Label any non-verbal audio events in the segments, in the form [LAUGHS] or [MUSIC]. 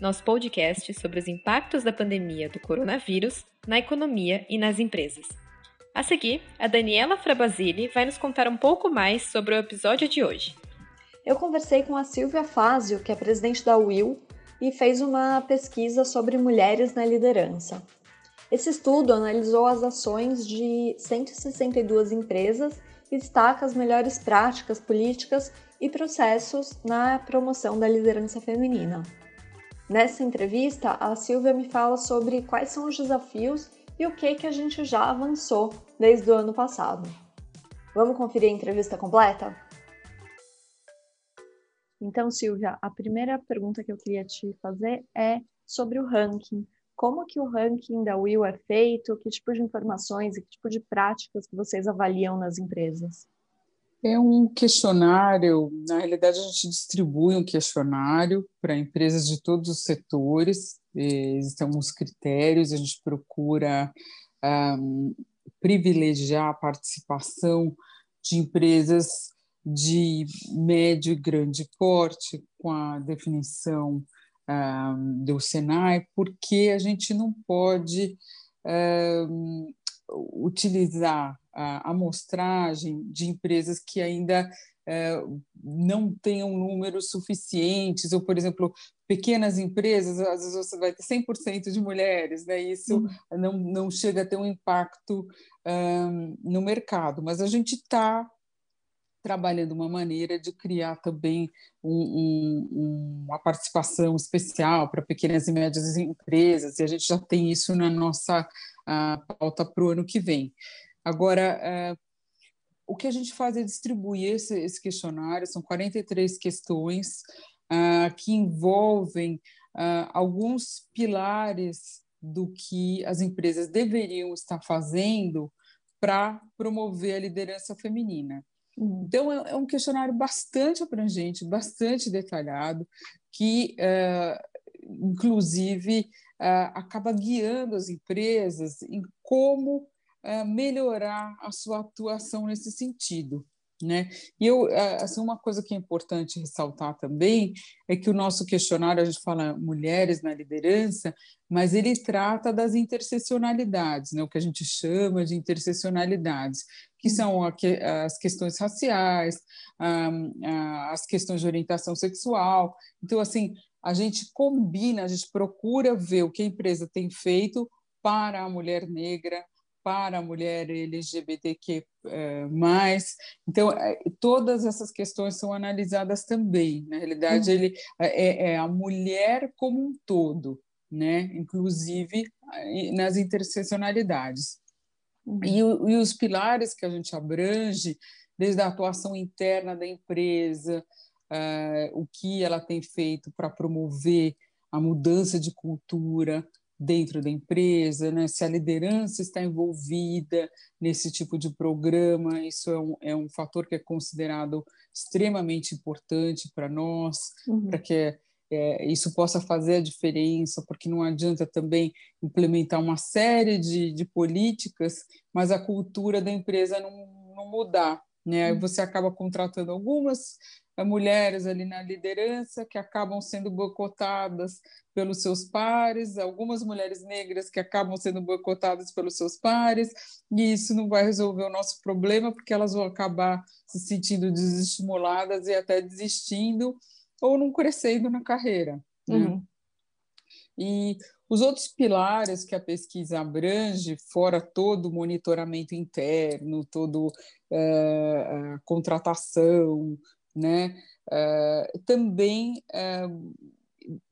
nosso podcast sobre os impactos da pandemia do coronavírus na economia e nas empresas. A seguir, a Daniela Frabasile vai nos contar um pouco mais sobre o episódio de hoje. Eu conversei com a Silvia Fázio, que é presidente da Will, e fez uma pesquisa sobre mulheres na liderança. Esse estudo analisou as ações de 162 empresas e destaca as melhores práticas políticas e processos na promoção da liderança feminina. Nessa entrevista, a Silvia me fala sobre quais são os desafios e o que, que a gente já avançou desde o ano passado. Vamos conferir a entrevista completa? Então, Silvia, a primeira pergunta que eu queria te fazer é sobre o ranking. Como que o ranking da Will é feito? Que tipo de informações e que tipo de práticas que vocês avaliam nas empresas? É um questionário, na realidade a gente distribui um questionário para empresas de todos os setores, existem alguns critérios, a gente procura um, privilegiar a participação de empresas de médio e grande porte, com a definição um, do Senai, porque a gente não pode um, utilizar a amostragem de empresas que ainda é, não tenham números suficientes, ou, por exemplo, pequenas empresas, às vezes você vai ter 100% de mulheres, né? isso uhum. não, não chega a ter um impacto um, no mercado, mas a gente está trabalhando uma maneira de criar também um, um, uma participação especial para pequenas e médias empresas, e a gente já tem isso na nossa pauta para o ano que vem. Agora, é, o que a gente faz é distribuir esse, esse questionário, são 43 questões uh, que envolvem uh, alguns pilares do que as empresas deveriam estar fazendo para promover a liderança feminina. Uhum. Então, é, é, um questionário bastante abrangente, bastante detalhado, que, uh, inclusive, acaba guiando as empresas em como melhorar a sua atuação nesse sentido. Né? E eu, assim, uma coisa que é importante ressaltar também é que o nosso questionário, a gente fala mulheres na liderança, mas ele trata das interseccionalidades, né? o que a gente chama de interseccionalidades, que uhum. são as questões raciais, as questões de orientação sexual. Então, assim, a gente combina, a gente procura ver o que a empresa tem feito para a mulher negra, para a mulher LGBTQ+. Eh, então, eh, todas essas questões são analisadas também. Na realidade, uhum. ele é, é, a mulher como um todo, né? inclusive nas interseccionalidades. Uhum. E, e os pilares que a gente abrange, desde a atuação interna da empresa, uh, o que ela tem feito para promover a mudança de cultura, dentro da empresa, né? se a liderança está envolvida nesse tipo de programa, isso é um, é um fator que é considerado extremamente importante para nós, uhum. para que é, isso possa fazer a diferença, porque não adianta também implementar uma série de, de políticas, mas a cultura da empresa não, não mudar. Né? Uhum. você acaba contratando algumas mulheres ali na liderança que acabam sendo boicotadas pelos seus pares, algumas mulheres negras que acabam sendo boicotadas pelos seus pares, e isso não vai resolver o nosso problema, porque elas vão acabar se sentindo desestimuladas e até desistindo ou não crescendo na carreira. Né? Uhum. E os outros pilares que a pesquisa abrange, fora todo o monitoramento interno, todo é, a contratação, né? Uh, também uh,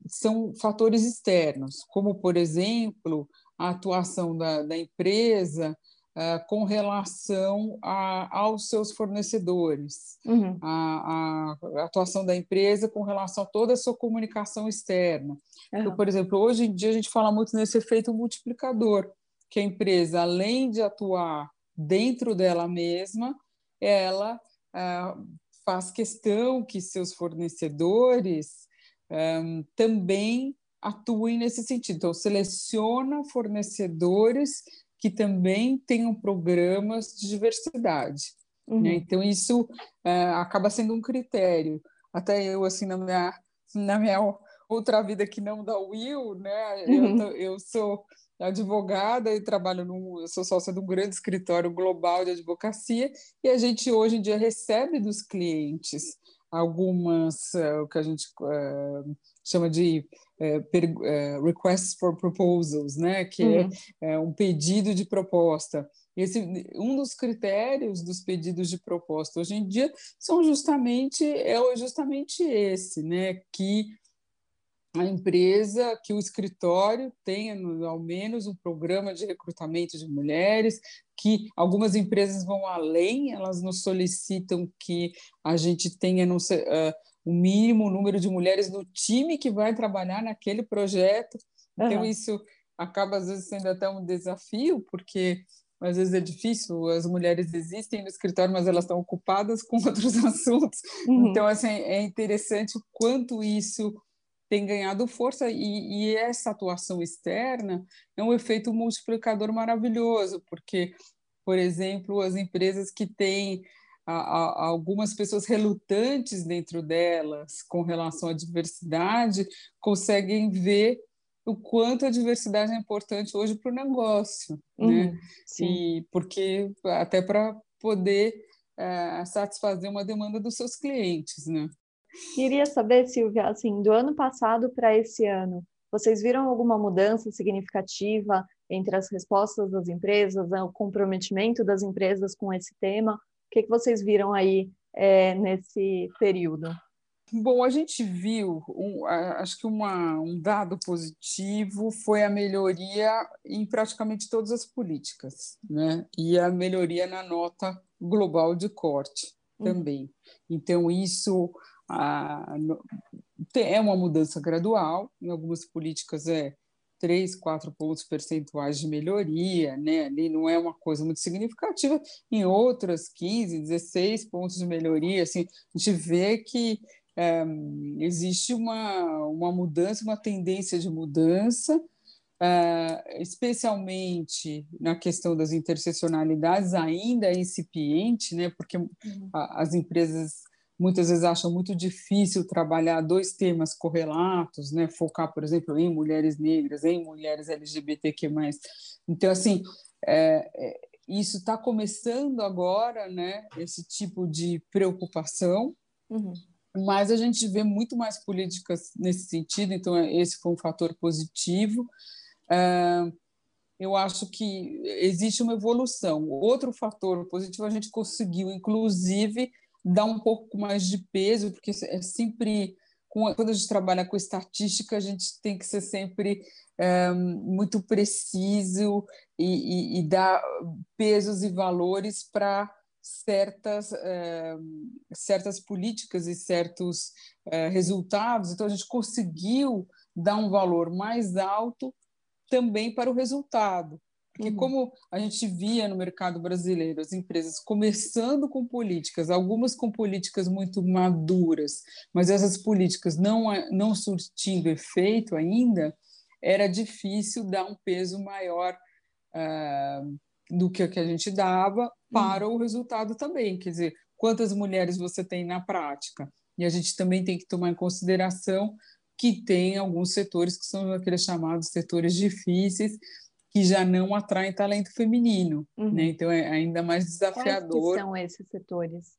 são fatores externos, como, por exemplo, a atuação da, da empresa uh, com relação a, aos seus fornecedores, uhum. a, a, atuação da empresa com relação a toda a sua comunicação externa. Uhum. Então, por exemplo, hoje em dia a gente fala muito nesse efeito multiplicador, que a empresa, além de atuar dentro dela mesma, ela ah, faz questão que seus fornecedores um, também atuem nesse sentido. Então, seleciona fornecedores que também tenham programas de diversidade. Né? Uhum. Né? Então, isso uh, acaba sendo um critério. Até eu, assim, na minha, na minha outra vida que não da Will, né? Uhum. Eu, eu sou advogada e trabalho num, sou sócia de um grande escritório global de advocacia e a gente hoje em dia recebe dos clientes algumas uh, o que a gente uh, chama de requests for proposals, né, que é, uhum. é, um pedido de proposta. Esse, um dos critérios dos pedidos de proposta hoje em dia são justamente é justamente esse, né, que a empresa, que o escritório tenha ao menos um programa de recrutamento de mulheres, que algumas empresas vão além, elas nos solicitam que a gente tenha no, uh, o mínimo número de mulheres no time que vai trabalhar naquele projeto. Então, uhum. isso acaba, às vezes, sendo até um desafio, porque às vezes é difícil, as mulheres existem no escritório, mas elas estão ocupadas com [LAUGHS] outros assuntos. Uhum. Então, assim, é interessante o quanto isso tem ganhado força e, e, essa atuação externa é um efeito multiplicador maravilhoso, porque, por exemplo, as empresas que têm a, a, algumas pessoas relutantes dentro delas com relação à diversidade conseguem ver o quanto a diversidade é importante hoje para o negócio, né? uhum, né? Sim. E porque até para poder é, satisfazer uma demanda dos seus clientes, né? Queria saber, Silvia, assim, do ano passado para esse ano, vocês viram alguma mudança significativa entre as respostas das empresas, né, o comprometimento das empresas com esse tema? O que, que vocês viram aí é, nesse período? Bom, a gente viu, um, acho que uma, um dado positivo foi a melhoria em praticamente todas as políticas, né? E a melhoria na nota global de corte uhum. também. Então, isso é uma mudança gradual, em algumas políticas é 3, 4 pontos percentuais de melhoria, né? Ali não é uma coisa muito significativa, em outras 15, 16 pontos de melhoria, assim, a gente vê que é, existe uma, uma mudança, uma tendência de mudança, é, especialmente na questão das interseccionalidades, ainda é incipiente, né? Porque uhum. a, as empresas muitas vezes acham muito difícil trabalhar dois temas correlatos, né? Focar, por exemplo, em mulheres negras, em mulheres LGBTQ+. Então, assim, é, é, isso está começando agora, né? Esse tipo de preocupação, uhum. mas a gente vê muito mais políticas nesse sentido, então esse foi um fator positivo. É, eu acho que existe uma evolução. Outro fator positivo, a gente conseguiu, inclusive, dar um pouco mais de peso, porque é sempre quando a gente trabalha com estatística, a gente tem que ser sempre é, muito preciso e, e, e, dar pesos e valores para certas, é, certas políticas e certos é, resultados. Então, a gente conseguiu dar um valor mais alto também para o resultado. Porque uhum. como a gente via no mercado brasileiro as empresas começando com políticas, algumas com políticas muito maduras, mas essas políticas não, não surtindo efeito ainda, era difícil dar um peso maior uh, do que, que a gente dava para uhum. o resultado também. Quer dizer, quantas mulheres você tem na prática? E a gente também tem que tomar em consideração que tem alguns setores que são aqueles chamados setores difíceis, que já não atraem talento feminino, uhum. né? Então é ainda mais desafiador. Quais são esses setores?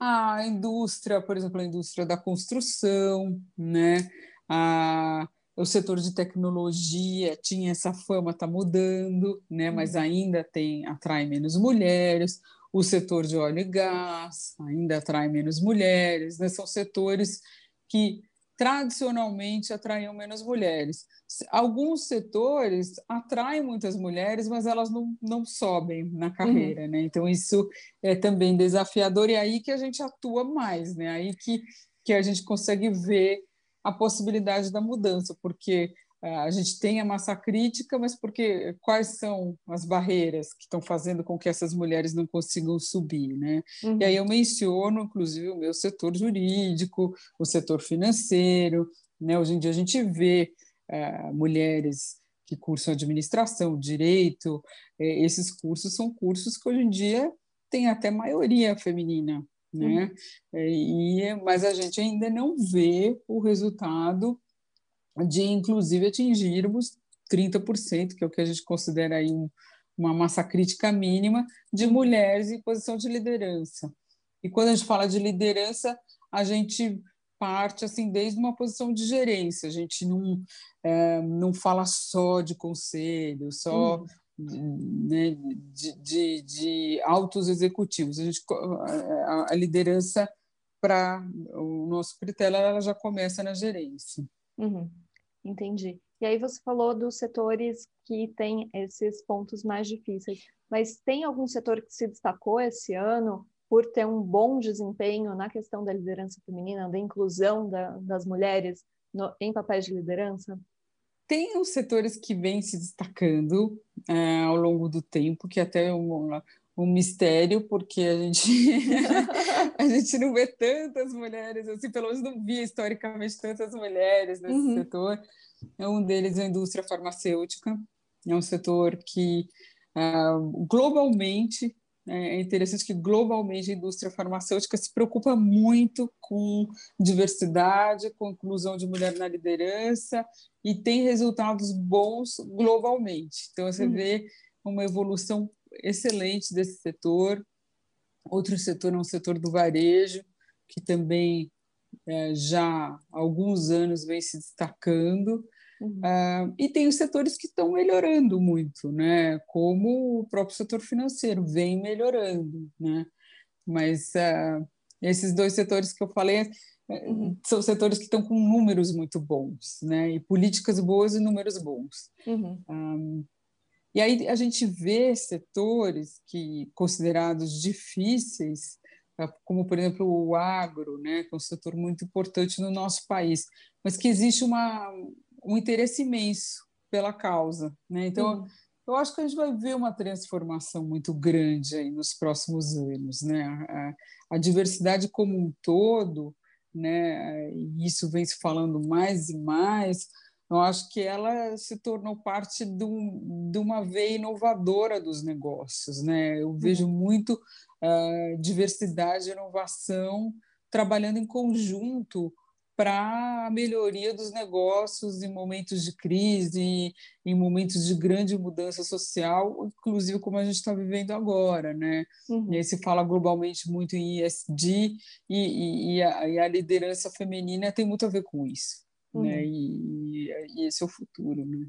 A indústria, por exemplo, a indústria da construção, né? A, o setor de tecnologia tinha essa fama, está mudando, né? Mas uhum. ainda tem atrai menos mulheres. O setor de óleo e gás ainda atrai menos mulheres. Né? São setores que tradicionalmente atraíam menos mulheres. Alguns setores atraem muitas mulheres, mas elas não, não sobem na carreira, uhum. né? Então isso é também desafiador e é aí que a gente atua mais, né? Aí que, que a gente consegue ver a possibilidade da mudança, porque a gente tem a massa crítica, mas porque quais são as barreiras que estão fazendo com que essas mulheres não consigam subir, né? Uhum. E aí eu menciono, inclusive, o meu setor jurídico, o setor financeiro, né? Hoje em dia a gente vê é, mulheres que cursam administração, direito, é, esses cursos são cursos que hoje em dia têm até maioria feminina, né? Uhum. É, e, mas a gente ainda não vê o resultado de, inclusive, atingirmos 30%, que é o que a gente considera aí um, uma massa crítica mínima de mulheres em posição de liderança. E quando a gente fala de liderança, a gente parte assim desde uma posição de gerência. A gente não é, não fala só de conselho, só uhum. né, de, de, de, altos executivos. A, gente, a, a liderança para o nosso critério ela já começa na gerência. Uhum. Entendi. E aí você falou dos setores que têm esses pontos mais difíceis, mas tem algum setor que se destacou esse ano por ter um bom desempenho na questão da liderança feminina, da inclusão da, das mulheres no, em papéis de liderança? Tem os setores que vêm se destacando é, ao longo do tempo, que até um mistério, porque a gente, [LAUGHS] a gente não vê tantas mulheres, assim, pelo menos não via historicamente tantas mulheres nesse uhum. setor. Um deles é a indústria farmacêutica, é um setor que uh, globalmente é interessante que globalmente a indústria farmacêutica se preocupa muito com diversidade, com inclusão de mulher na liderança e tem resultados bons globalmente. Então você uhum. vê uma evolução excelente desse setor. Outro setor é um setor do varejo, que também é, já há alguns anos vem se destacando. Uhum. Uh, e tem os setores que estão melhorando muito, né? como o próprio setor financeiro vem melhorando. Né? Mas uh, esses dois setores que eu falei uhum. são setores que estão com números muito bons, né? e políticas boas e números bons. Uhum. Um, ah, e aí a gente vê setores que considerados difíceis, como por exemplo o agro, né, que é um setor muito importante no nosso país, mas que existe uma, um interesse imenso pela causa. Né? Então, uhum. eu acho que a gente vai ver uma transformação muito grande aí nos próximos anos. Né? A, a diversidade como um todo, né, e isso vem se falando mais e mais, eu acho que ela se tornou parte de, um, de uma veia inovadora dos negócios. Né? Eu vejo uhum. muito uh, diversidade e inovação trabalhando em conjunto para a melhoria dos negócios em momentos de crise, em momentos de grande mudança social, inclusive como a gente está vivendo agora, né? Uhum. E aí se fala globalmente muito em ESG e, e, a, e, a, liderança feminina tem muito a ver com isso né? uhum. né? E, e, esse é o futuro, né?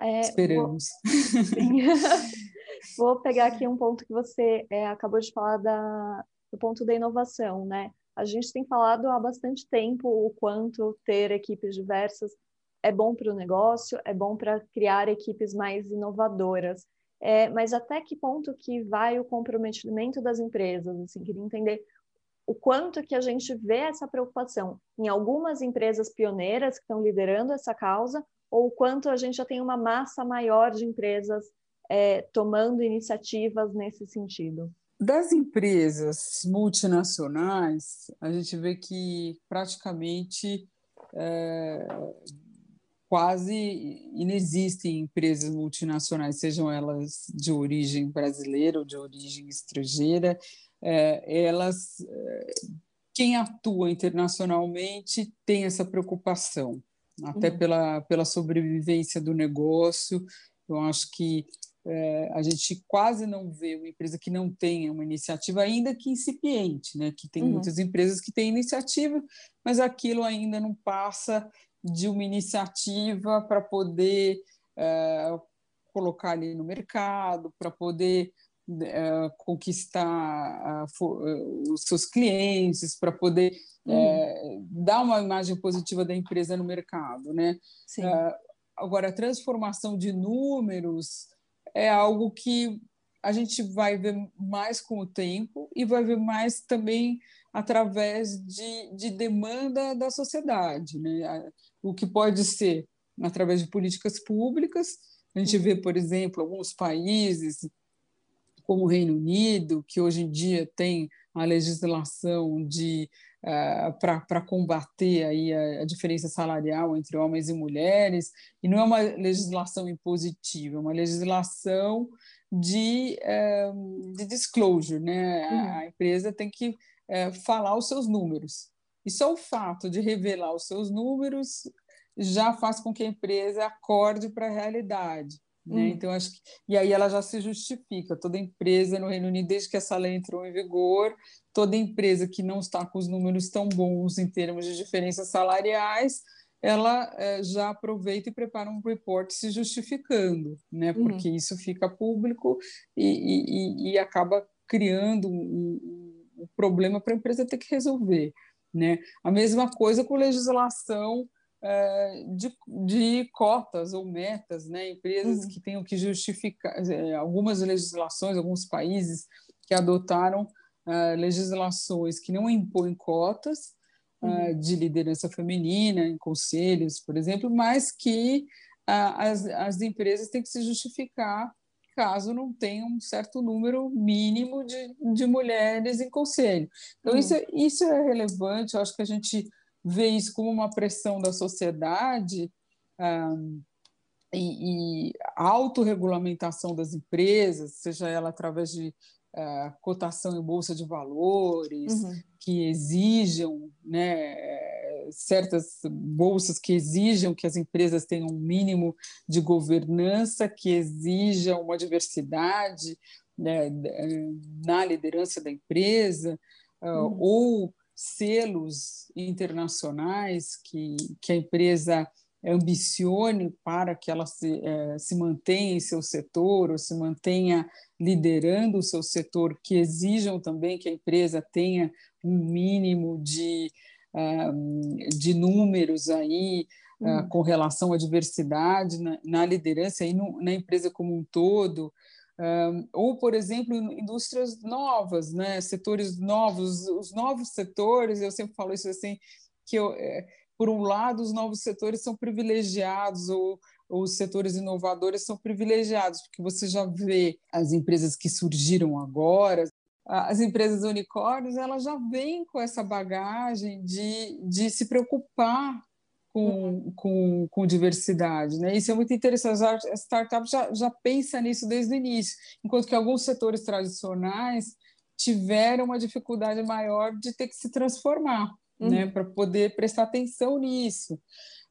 É, Esperamos. Vou... [LAUGHS] vou... pegar aqui um ponto que você é, acabou de falar da, do ponto da inovação, né? A gente tem falado há bastante tempo o quanto ter equipes diversas é bom para o negócio, é bom para criar equipes mais inovadoras. É, mas até que ponto que vai o comprometimento das empresas? Assim, queria entender o quanto que a gente vê essa preocupação em algumas empresas pioneiras que estão liderando essa causa, ou o quanto a gente já tem uma massa maior de empresas é, tomando iniciativas nesse sentido. Das empresas multinacionais, a gente vê que praticamente é, quase inexistem empresas multinacionais, sejam elas de origem brasileira ou de origem estrangeira, é, elas, é, quem atua internacionalmente tem essa preocupação, até uhum. pela, pela sobrevivência do negócio. Eu acho que é, a gente quase não vê uma empresa que não tenha uma iniciativa, ainda que incipiente, né? que tem uhum. muitas empresas que têm iniciativa, mas aquilo ainda não passa de uma iniciativa para poder é, colocar ali no mercado, para poder uh, conquistar uh, os seus clientes, para poder uhum. uh, dar uma imagem positiva da empresa no mercado. Né? agora, a transformação de números é algo que a gente vai ver mais com o tempo e vai ver mais também através de, de demanda da sociedade. Né? O que pode ser através de políticas públicas. A gente vê, por exemplo, alguns países, como o Reino Unido, que hoje em dia tem a legislação de uh, para combater aí a, a, diferença salarial entre homens e mulheres, e não é uma legislação impositiva, é uma legislação de, uh, de disclosure, né? Uhum. A, a, empresa tem que uh, falar os seus números. E só o fato de revelar os seus números já faz com que a empresa acorde para a realidade. Né? Uhum. Então, acho que, e aí ela já se justifica. Toda empresa no Reino Unido, desde que essa lei entrou em vigor, toda empresa que não está com os números tão bons em termos de diferenças salariais, ela é, já aproveita e prepara um report se justificando, né? Uhum. porque isso fica público e, e, e acaba criando um, um problema para a empresa ter que resolver. Né? A mesma coisa com legislação de, de, cotas ou metas, né? empresas uhum. que tenham que justificar, é, algumas legislações, alguns países que adotaram uh, legislações que não impõem cotas uh, de liderança feminina em conselhos, por exemplo, mas que uh, as, as empresas têm que se justificar caso não tenha um certo número mínimo de, de mulheres em conselho. Então, uhum. isso, é, isso é relevante, eu acho que a gente vê isso como uma pressão da sociedade um, e, e autorregulamentação das empresas, seja ela através de uh, cotação em bolsa de valores, uhum. que exijam né, certas bolsas que exijam que as empresas tenham um mínimo de governança, que exijam uma diversidade né, na liderança da empresa, uh, uhum. ou selos internacionais que, que a empresa ambicione para que ela se, eh, se mantenha em seu setor ou se mantenha liderando o seu setor, que exijam também que a empresa tenha um mínimo de, uh, de números aí uh, com relação à diversidade na, na liderança e no, na empresa como um todo. Ou, por exemplo, indústrias novas, né? setores novos, os novos setores, eu sempre falo isso assim, que eu, é, por um lado, os novos setores são privilegiados, ou, ou os setores inovadores são privilegiados, porque você já vê as empresas que surgiram agora, as empresas unicórnios, elas já vêm com essa bagagem de, de se preocupar com, com, com diversidade. Né? Isso é muito interessante. As startups já, já pensa nisso desde o início, enquanto que alguns setores tradicionais tiveram uma dificuldade maior de ter que se transformar, uhum. né? para poder prestar atenção nisso.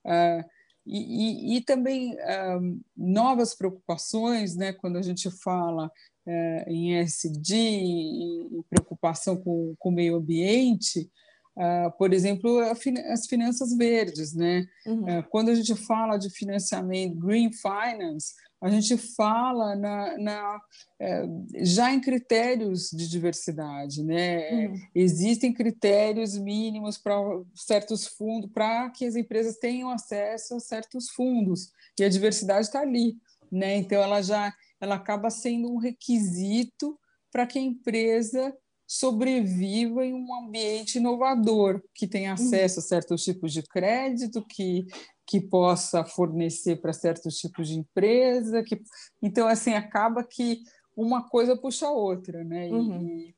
Uh, e, e, e, também uh, novas preocupações, né? quando a gente fala uh, em SD e preocupação com, com o meio ambiente, Uh, por exemplo, as finanças verdes, né? Uhum. Uh, quando a gente fala de financiamento green finance, a gente fala na, na uh, já em critérios de diversidade, né? Uhum. Existem critérios mínimos para certos fundos, para que as empresas tenham acesso a certos fundos e a diversidade está ali, né? Então ela já ela acaba sendo um requisito para que a empresa sobreviva em um ambiente inovador, que tenha uhum. acesso a certos tipos de crédito, que, que possa fornecer para certos tipos de empresa. Que... Então, assim, acaba que uma coisa puxa a outra, né? Uhum. E,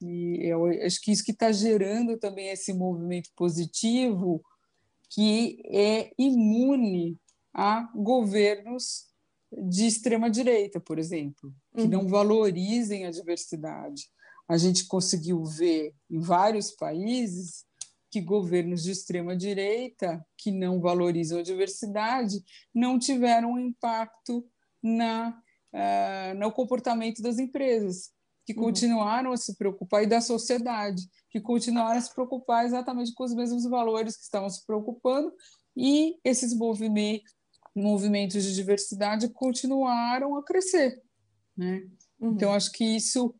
e eu acho que isso que está gerando também esse movimento positivo que é imune a governos de extrema direita, por exemplo, que uhum. não valorizem a diversidade a gente conseguiu ver em vários países que governos de extrema direita que não valorizam a diversidade não tiveram um impacto na uh, no comportamento das empresas que uhum. continuaram a se preocupar e da sociedade que continuaram a se preocupar exatamente com os mesmos valores que estavam se preocupando e esses movimentos movimentos de diversidade continuaram a crescer né? Uhum. Então acho que isso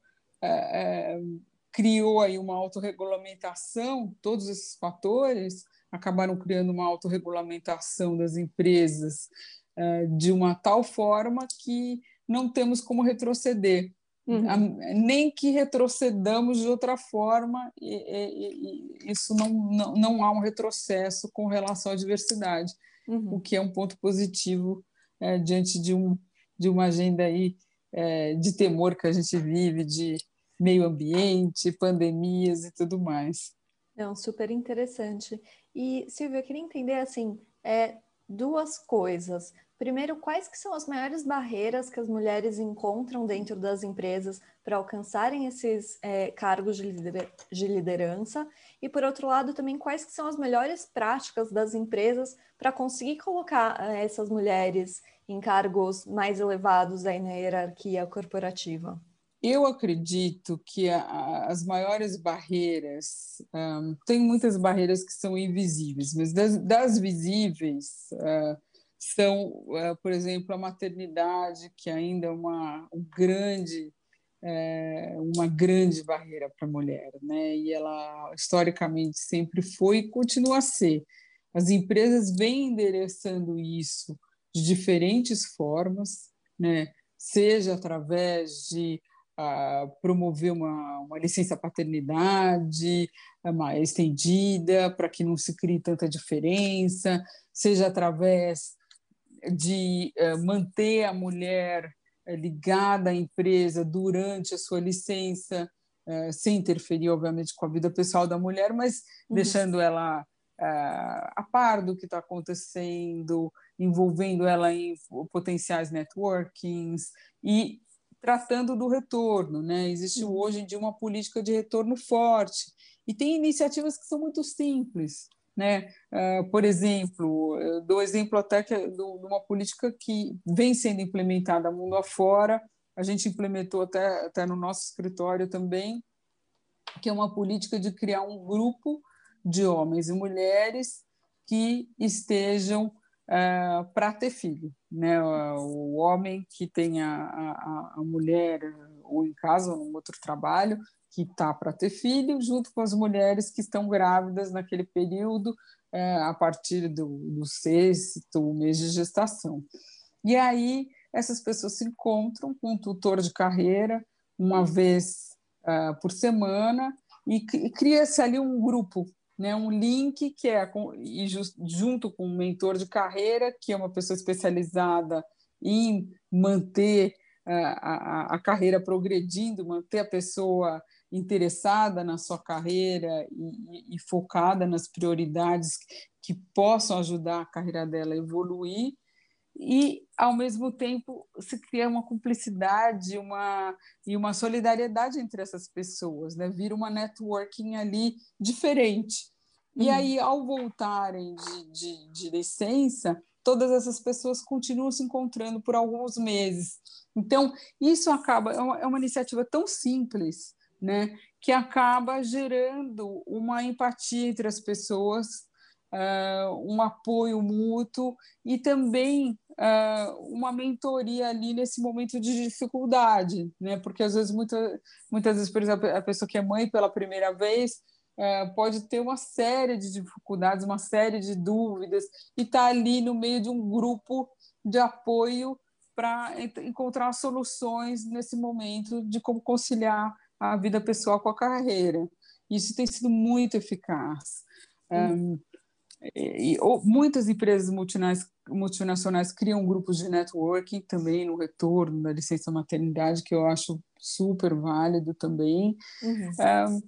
criou aí uma autorregulamentação, todos esses fatores acabaram criando uma autorregulamentação das empresas é, de uma tal forma que não temos como retroceder. Uhum. nem que retrocedamos de outra forma, e, e, e isso não, não, não há um retrocesso com relação à diversidade. uhum. o que é um ponto positivo é, diante de, um, de uma agenda aí é, de temor que a gente vive, de meio ambiente, pandemias e tudo mais. Não, super interessante. E, Silvia, eu queria entender, assim, é, duas coisas. Primeiro, quais que são as maiores barreiras que as mulheres encontram dentro das empresas para alcançarem esses é, cargos de, lider de, liderança? E, por outro lado, também quais que são as melhores práticas das empresas para conseguir colocar é, essas mulheres em cargos mais elevados aí na hierarquia corporativa? Eu acredito que a, as maiores barreiras, um, tem muitas barreiras que são invisíveis, mas das, das visíveis uh, são, uh, por exemplo, a maternidade, que ainda é uma um grande, é, uma grande barreira para a mulher, né? E ela historicamente sempre foi e continua a ser. As empresas vêm endereçando isso de diferentes formas, né? Seja através de promover uma, uma licença paternidade mais estendida, para que não se crie tanta diferença, seja através de uh, manter a mulher uh, ligada à empresa durante a sua licença, sem interferir, obviamente, com a vida pessoal da mulher, mas uhum. deixando ela a par do que está acontecendo, envolvendo ela em potenciais networkings e tratando do retorno. Né? Existe uhum. hoje em dia uma política de retorno forte e tem iniciativas que são muito simples. Né? Uh, por exemplo, eu dou exemplo até que, de uma política que vem sendo implementada mundo afora, a gente implementou até, até no nosso escritório também, que é uma política de criar um grupo de homens e mulheres que estejam uh, para ter filho. Né? O homem que tem a, a, a mulher, ou em casa, ou num outro trabalho, que está para ter filho, junto com as mulheres que estão grávidas naquele período, é, a partir do, do sexto mês de gestação. E aí essas pessoas se encontram com um tutor de carreira uma vez uh, por semana e, e cria-se ali um grupo né, um link que é com, e just, junto com um mentor de carreira, que é uma pessoa especializada em manter a, a, a, carreira progredindo, manter a pessoa interessada na sua carreira e, e, focada nas prioridades que possam ajudar a carreira dela a evoluir e ao mesmo tempo se cria uma cumplicidade uma e uma solidariedade entre essas pessoas né vira uma networking ali diferente e uhum. aí, ao voltarem de, de, de licença, todas essas pessoas continuam se encontrando por alguns meses. Então, isso acaba, é uma, é uma iniciativa tão simples, né, que acaba gerando uma empatia entre as pessoas, uh, um apoio mútuo e também uh, uma mentoria ali nesse momento de dificuldade, né, porque às vezes, muita, muitas vezes, por exemplo, a pessoa que é mãe pela primeira vez é, pode ter uma série de dificuldades, uma série de dúvidas, e está ali no meio de um grupo de apoio para encontrar soluções nesse momento de como conciliar a vida pessoal com a carreira. Isso tem sido muito eficaz. Hum. Um, e, e, muitas empresas multinacionais, multinacionais criam grupos de networking também no retorno da licença maternidade, que eu acho super válido também. Uhum. Um,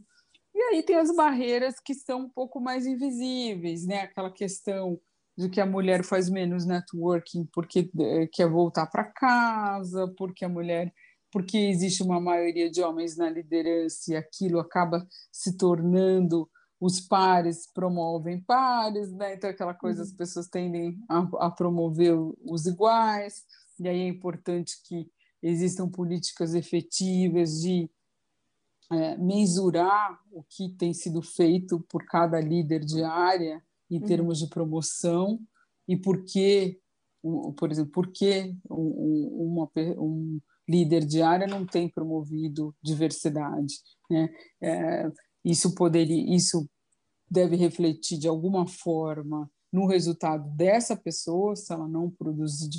e aí tem as barreiras que são um pouco mais invisíveis, né? Aquela questão de que a mulher faz menos networking porque eh, quer voltar para casa, porque a mulher porque existe uma maioria de homens na liderança e aquilo acaba se tornando os pares promovem pares, né? então aquela coisa as uhum. pessoas tendem a, a promover os iguais, e aí é importante que existam políticas efetivas de é, mensurar o que tem sido feito por cada líder de área em uhum. termos de promoção e por que, por exemplo, por que uma, um líder de área não tem promovido diversidade. Né? É, isso poderia, isso deve refletir de alguma forma no resultado dessa pessoa, se ela não produzir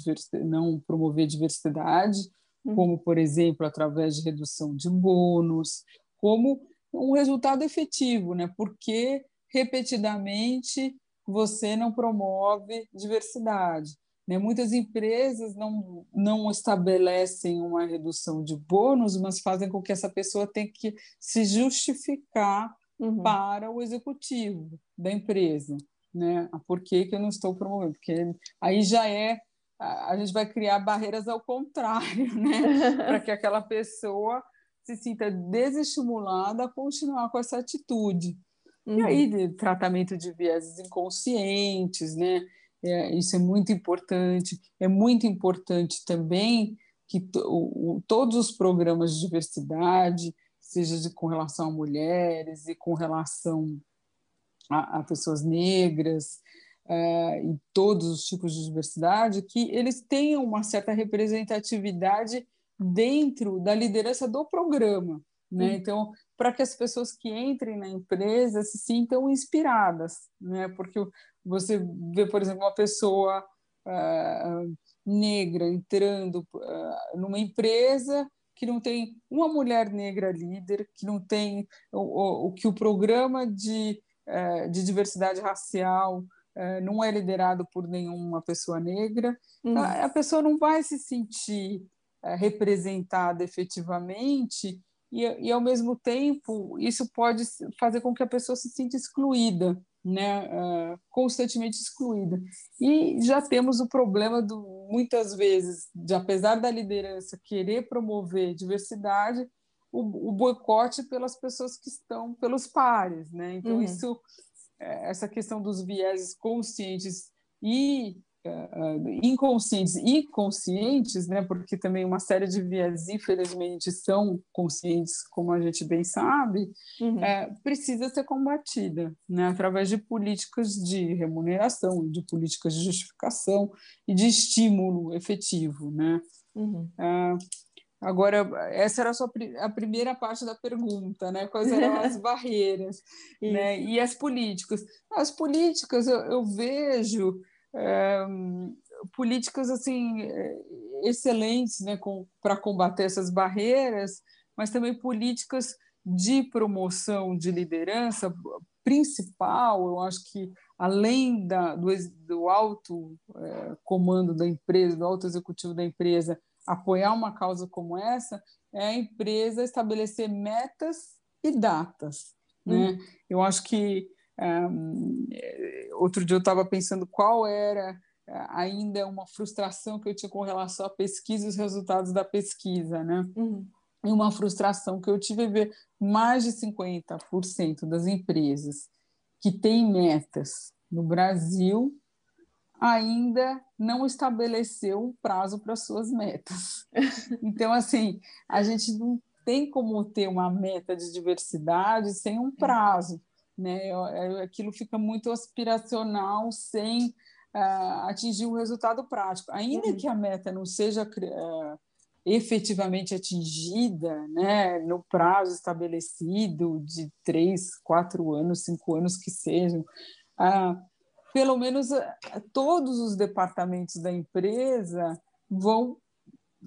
não promover diversidade, Uhum. como, por exemplo, através de redução de bônus, como um resultado efetivo, né? porque repetidamente você não promove diversidade. Né? Muitas empresas não, não estabelecem uma redução de bônus, mas fazem com que essa pessoa tenha que se justificar uhum. para o executivo da empresa. Né? Ah, por que, que eu não estou promovendo? Porque aí já é a gente vai criar barreiras ao contrário, [LAUGHS] né? para que aquela pessoa se sinta desestimulada a continuar com essa atitude. Uhum. E aí, de tratamento de vieses inconscientes, né? É, isso é muito importante. É muito importante também que o, todos os programas de diversidade, seja de, com relação a mulheres e com relação a, a pessoas negras, e todos os tipos de diversidade, que eles tenham uma certa representatividade dentro da liderança do programa. Né? Então, para que as pessoas que entrem na empresa se sintam inspiradas, né? porque você vê, por exemplo, uma pessoa uh, negra entrando uh, numa empresa que não tem uma mulher negra líder, que não tem o, o que o programa de, uh, de diversidade racial não é liderado por nenhuma pessoa negra, uhum. a, a pessoa não vai se sentir representada efetivamente e, e, ao mesmo tempo, isso pode fazer com que a pessoa se sinta excluída, né? Uh, constantemente excluída. E já temos o problema, do, muitas vezes, de apesar da liderança querer promover diversidade, o, o boicote pelas pessoas que estão, pelos pares. Né? Então, uhum. isso, é, essa questão dos vieses conscientes e inconscientes e conscientes, né, porque também uma série de vias, infelizmente, são conscientes, como a gente bem sabe, uhum. é, precisa ser combatida né, através de políticas de remuneração, de políticas de justificação e de estímulo efetivo. Né? Uhum. Uh, Agora, essa era a, sua, a primeira parte da pergunta, né? Quais eram as [LAUGHS] barreiras né? e as políticas? As políticas, eu, eu vejo é, políticas assim excelentes né, para combater essas barreiras, mas também políticas de promoção de liderança principal, eu acho que além da, do, do alto é, comando da empresa, do alto executivo da empresa, apoiar uma causa como essa, é a empresa estabelecer metas e datas. Né? Hum. Eu acho que um, outro dia eu estava pensando qual era eh, ainda uma frustração que eu tinha com relação à pesquisa e os resultados da pesquisa, né? Uhum. E uma frustração que eu tive é ver mais de 50% das empresas que têm metas no Brasil ainda não estabeleceu um prazo para suas metas. [LAUGHS] Então, assim, a gente não tem como ter uma meta de diversidade sem um prazo né? Aquilo fica muito aspiracional sem uh, atingir um resultado prático. Ainda uhum. que a meta não seja uh, efetivamente atingida, né, no prazo estabelecido de três, quatro anos, cinco anos que sejam, uh, pelo menos todos os departamentos da empresa vão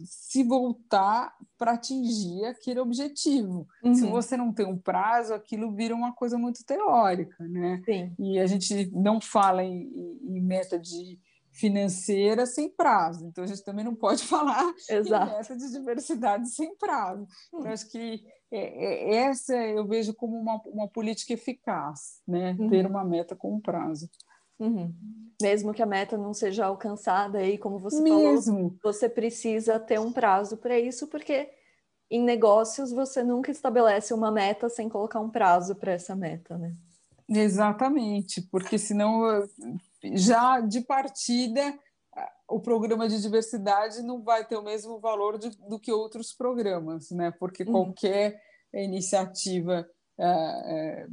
se voltar para atingir aquele objetivo. Uhum. Se você não tem um prazo, aquilo vira uma coisa muito teórica, né? Sim. E a gente não fala em, em meta de financeira sem prazo. Então a gente também não pode [LAUGHS] falar Exato. em meta de diversidade sem prazo. Hum. Eu acho que é, é, essa eu vejo como uma, uma política eficaz, né? Uhum. Ter uma meta com prazo. Uhum. Mesmo que a meta não seja alcançada aí, como você Mesmo. falou, você precisa ter um prazo para isso, porque em negócios você nunca estabelece uma meta sem colocar um prazo para essa meta, né? Exatamente, porque senão já de partida o programa de diversidade não vai ter o mesmo valor de, do que outros programas, né? Porque uhum. qualquer iniciativa é,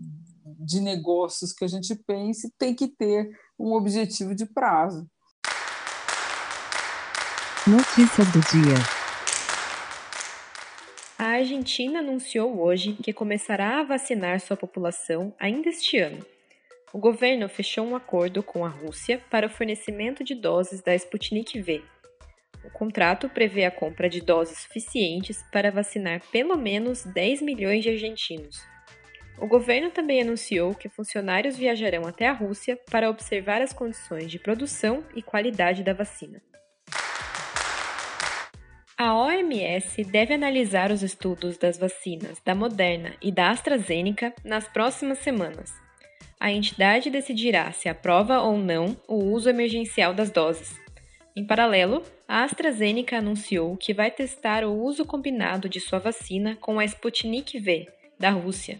de negócios que a gente pense tem que ter um objetivo de prazo. Notícias do dia. A Argentina anunciou hoje que começará a vacinar sua população ainda este ano. O governo fechou um acordo com a Rússia para o fornecimento de doses da Sputnik V. O contrato prevê a compra de doses suficientes para vacinar pelo menos 10 milhões de argentinos. O governo também anunciou que funcionários viajarão até a Rússia para observar as condições de produção e qualidade da vacina. A OMS deve analisar os estudos das vacinas da Moderna e da AstraZeneca nas próximas semanas. A entidade decidirá se aprova ou não o uso emergencial das doses. Em paralelo, a AstraZeneca anunciou que vai testar o uso combinado de sua vacina com a Sputnik V, da Rússia.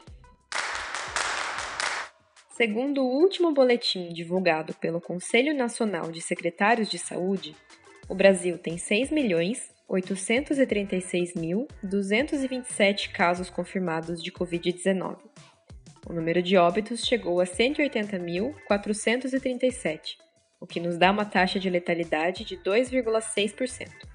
Segundo o último boletim divulgado pelo Conselho Nacional de Secretários de Saúde, o Brasil tem 6.836.227 casos confirmados de Covid-19. O número de óbitos chegou a 180.437, o que nos dá uma taxa de letalidade de 2,6%.